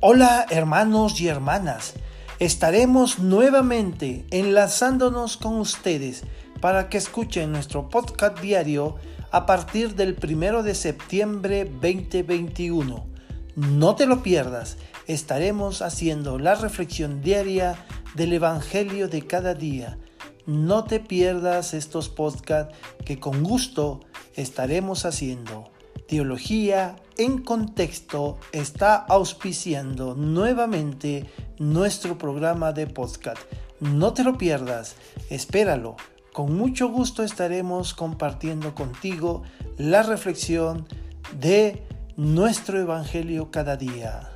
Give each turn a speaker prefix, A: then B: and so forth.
A: Hola hermanos y hermanas, estaremos nuevamente enlazándonos con ustedes para que escuchen nuestro podcast diario a partir del primero de septiembre 2021. No te lo pierdas, estaremos haciendo la reflexión diaria del Evangelio de cada día. No te pierdas estos podcasts que con gusto estaremos haciendo. Teología en Contexto está auspiciando nuevamente nuestro programa de podcast. No te lo pierdas, espéralo. Con mucho gusto estaremos compartiendo contigo la reflexión de nuestro Evangelio cada día.